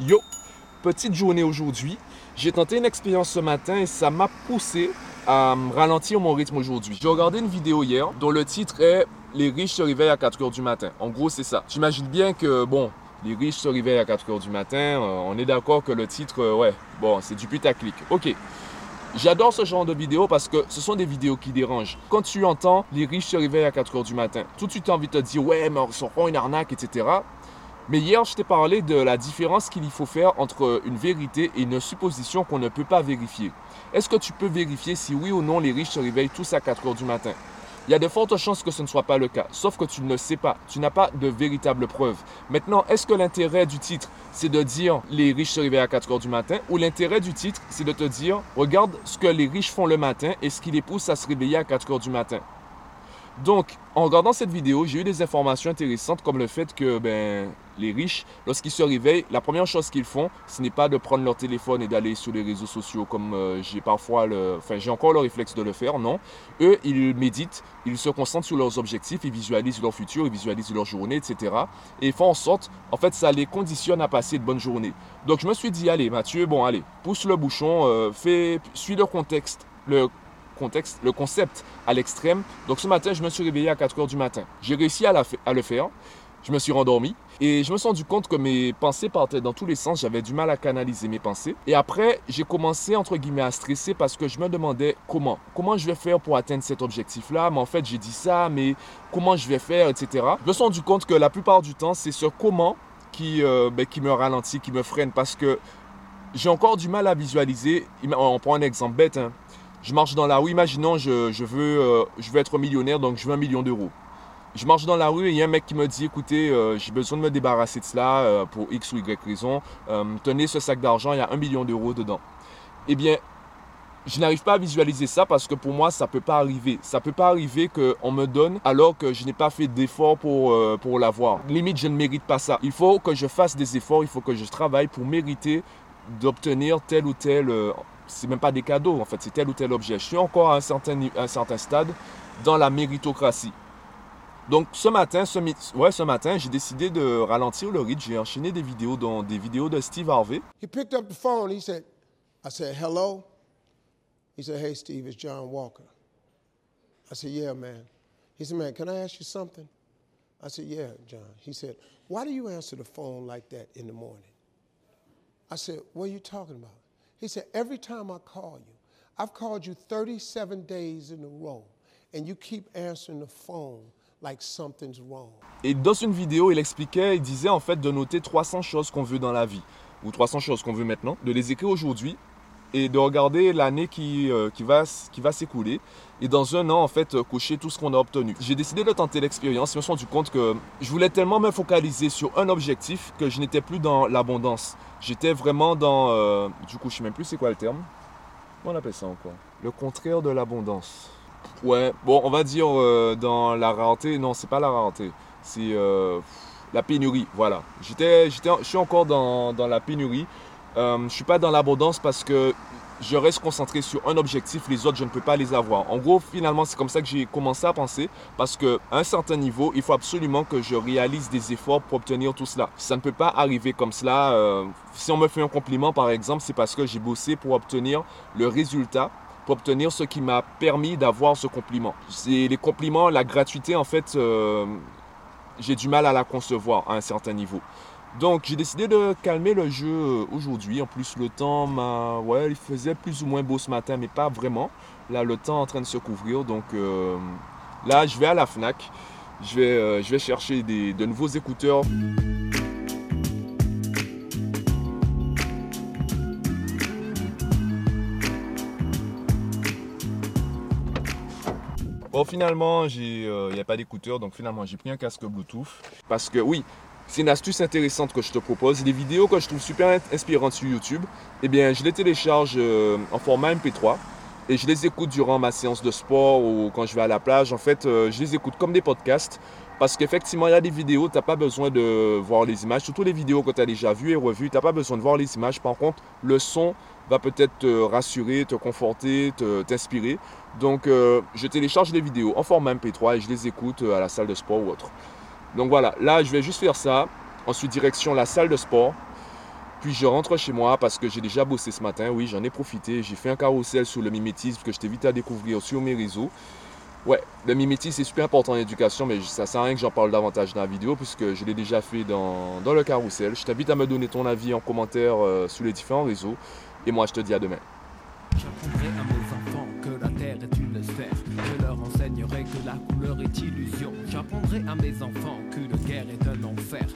Yo, petite journée aujourd'hui. J'ai tenté une expérience ce matin et ça m'a poussé à ralentir mon rythme aujourd'hui. J'ai regardé une vidéo hier dont le titre est Les riches se réveillent à 4 heures du matin. En gros, c'est ça. J'imagine bien que, bon, les riches se réveillent à 4 heures du matin. Euh, on est d'accord que le titre, euh, ouais, bon, c'est du putaclic. Ok. J'adore ce genre de vidéos parce que ce sont des vidéos qui dérangent. Quand tu entends les riches se réveillent à 4 heures du matin, tout de suite tu as envie de te dire ouais, mais ils sont une arnaque, etc. Mais hier, je t'ai parlé de la différence qu'il faut faire entre une vérité et une supposition qu'on ne peut pas vérifier. Est-ce que tu peux vérifier si oui ou non les riches se réveillent tous à 4 heures du matin? Il y a de fortes chances que ce ne soit pas le cas, sauf que tu ne le sais pas. Tu n'as pas de véritable preuve. Maintenant, est-ce que l'intérêt du titre, c'est de dire les riches se réveillent à 4 heures du matin ou l'intérêt du titre, c'est de te dire regarde ce que les riches font le matin et ce qui les pousse à se réveiller à 4 heures du matin donc, en regardant cette vidéo, j'ai eu des informations intéressantes comme le fait que ben, les riches, lorsqu'ils se réveillent, la première chose qu'ils font, ce n'est pas de prendre leur téléphone et d'aller sur les réseaux sociaux comme euh, j'ai parfois le... Enfin, j'ai encore le réflexe de le faire, non. Eux, ils méditent, ils se concentrent sur leurs objectifs, ils visualisent leur futur, ils visualisent leur journée, etc. Et ils font en sorte, en fait, ça les conditionne à passer de bonnes journées. Donc, je me suis dit, allez, Mathieu, bon, allez, pousse le bouchon, euh, fais, suis le contexte, le le concept à l'extrême. Donc ce matin, je me suis réveillé à 4 heures du matin. J'ai réussi à, le faire. Je me suis rendormi et je me suis rendu compte que mes pensées partaient dans tous les sens. J'avais du mal à canaliser mes pensées. Et après, j'ai commencé entre guillemets à stresser parce que je me demandais comment. Comment je vais faire pour atteindre cet objectif-là? Mais en fait, j'ai dit ça, mais comment je vais faire, etc. Je me suis rendu compte que la plupart du temps, c'est ce comment qui, euh, ben, me ralentit, qui me freine parce que j'ai encore du mal à visualiser. On prend un exemple bête. Hein je marche dans la rue, imaginons, je, euh, je veux être millionnaire, donc je veux un million d'euros. Je marche dans la rue et il y a un mec qui me dit, écoutez, euh, j'ai besoin de me débarrasser de cela euh, pour X ou Y raison. tenez ce sac d'argent, il y a un million d'euros dedans. Eh bien, je n'arrive pas à visualiser ça parce que pour moi, ça ne peut pas arriver. Ça ne peut pas arriver qu'on me donne alors que je n'ai pas fait d'efforts pour l'avoir. Limite, je ne mérite pas ça. Il faut que je fasse des efforts, il faut que je travaille pour mériter d'obtenir tel ou tel c'est même pas des cadeaux, en fait, c'est tel ou tel objet. Je suis encore à un certain, un certain stade dans la méritocratie. Donc ce matin, ce, ouais, ce matin, j'ai décidé de ralentir le rythme. J'ai enchaîné des vidéos dans des vidéos de Steve Harvey. He picked up the phone. He said, I said, hello? He said, hey Steve, it's John Walker. I said, yeah, man. He said, man, can I ask you something? I said, yeah, John. He said, why do you answer the phone like that in the morning? I said, what are you talking about? He said, Every time I call you, I've called you 37 days in a row, and you keep answering the phone like something's wrong. Et dans une vidéo, il expliquait, il disait en fait de noter 300 choses qu'on veut dans la vie, ou 300 choses qu'on veut maintenant, de les écrire aujourd'hui et de regarder l'année qui, euh, qui va, qui va s'écouler et dans un an, en fait, euh, coucher tout ce qu'on a obtenu. J'ai décidé de tenter l'expérience. Je me suis rendu compte que je voulais tellement me focaliser sur un objectif que je n'étais plus dans l'abondance. J'étais vraiment dans... Euh, du coup, je ne sais même plus c'est quoi le terme. Comment on appelle ça encore? Le contraire de l'abondance. Ouais, bon, on va dire dans la rareté. Non, c'est pas la rareté. C'est la pénurie, voilà. J'étais, je suis encore dans, dans la pénurie. Euh, je ne suis pas dans l'abondance parce que je reste concentré sur un objectif, les autres, je ne peux pas les avoir. En gros, finalement, c'est comme ça que j'ai commencé à penser parce qu'à un certain niveau, il faut absolument que je réalise des efforts pour obtenir tout cela. Ça ne peut pas arriver comme cela. Euh, si on me fait un compliment, par exemple, c'est parce que j'ai bossé pour obtenir le résultat pour obtenir ce qui m'a permis d'avoir ce compliment. C'est les compliments, la gratuité, en fait, euh, j'ai du mal à la concevoir à un certain niveau. Donc j'ai décidé de calmer le jeu euh, aujourd'hui. En plus le temps m'a... Ouais, il faisait plus ou moins beau ce matin, mais pas vraiment. Là le temps est en train de se couvrir. Donc euh, là je vais à la FNAC. Je vais, euh, chercher de nouveaux écouteurs. Bon, finalement, il n'y a pas d'écouteurs, donc finalement, j'ai pris un casque Bluetooth. Parce que oui, c'est une astuce intéressante que je te propose. Les vidéos que je trouve super inspirantes sur YouTube, eh bien, je les télécharge euh, en format MP3 et je les écoute durant ma séance de sport ou quand je vais à la plage. En fait, euh, je les écoute comme des podcasts parce qu'effectivement, il y a des vidéos, tu n'as pas besoin de voir les images. Surtout les vidéos que tu as déjà vues et revues, tu n'as pas besoin de voir les images. Par contre, le son va peut-être te rassurer, te conforter, t'inspirer. Donc, euh, je télécharge les vidéos en format MP3 et je les écoute à la salle de sport ou autre. Donc voilà, là je vais juste faire ça. Ensuite direction la salle de sport. Puis je rentre chez moi parce que j'ai déjà bossé ce matin. Oui, j'en ai profité. J'ai fait un carrousel sur le mimétisme que je t'invite à découvrir sur mes réseaux. Ouais, le mimétisme c'est super important en éducation, mais ça sert à rien que j'en parle davantage dans la vidéo puisque je l'ai déjà fait dans, le carrousel. Je t'invite à me donner ton avis en commentaire euh, sur les différents réseaux. Et moi, je te dis à demain. À mes enfants que la guerre est un enfer.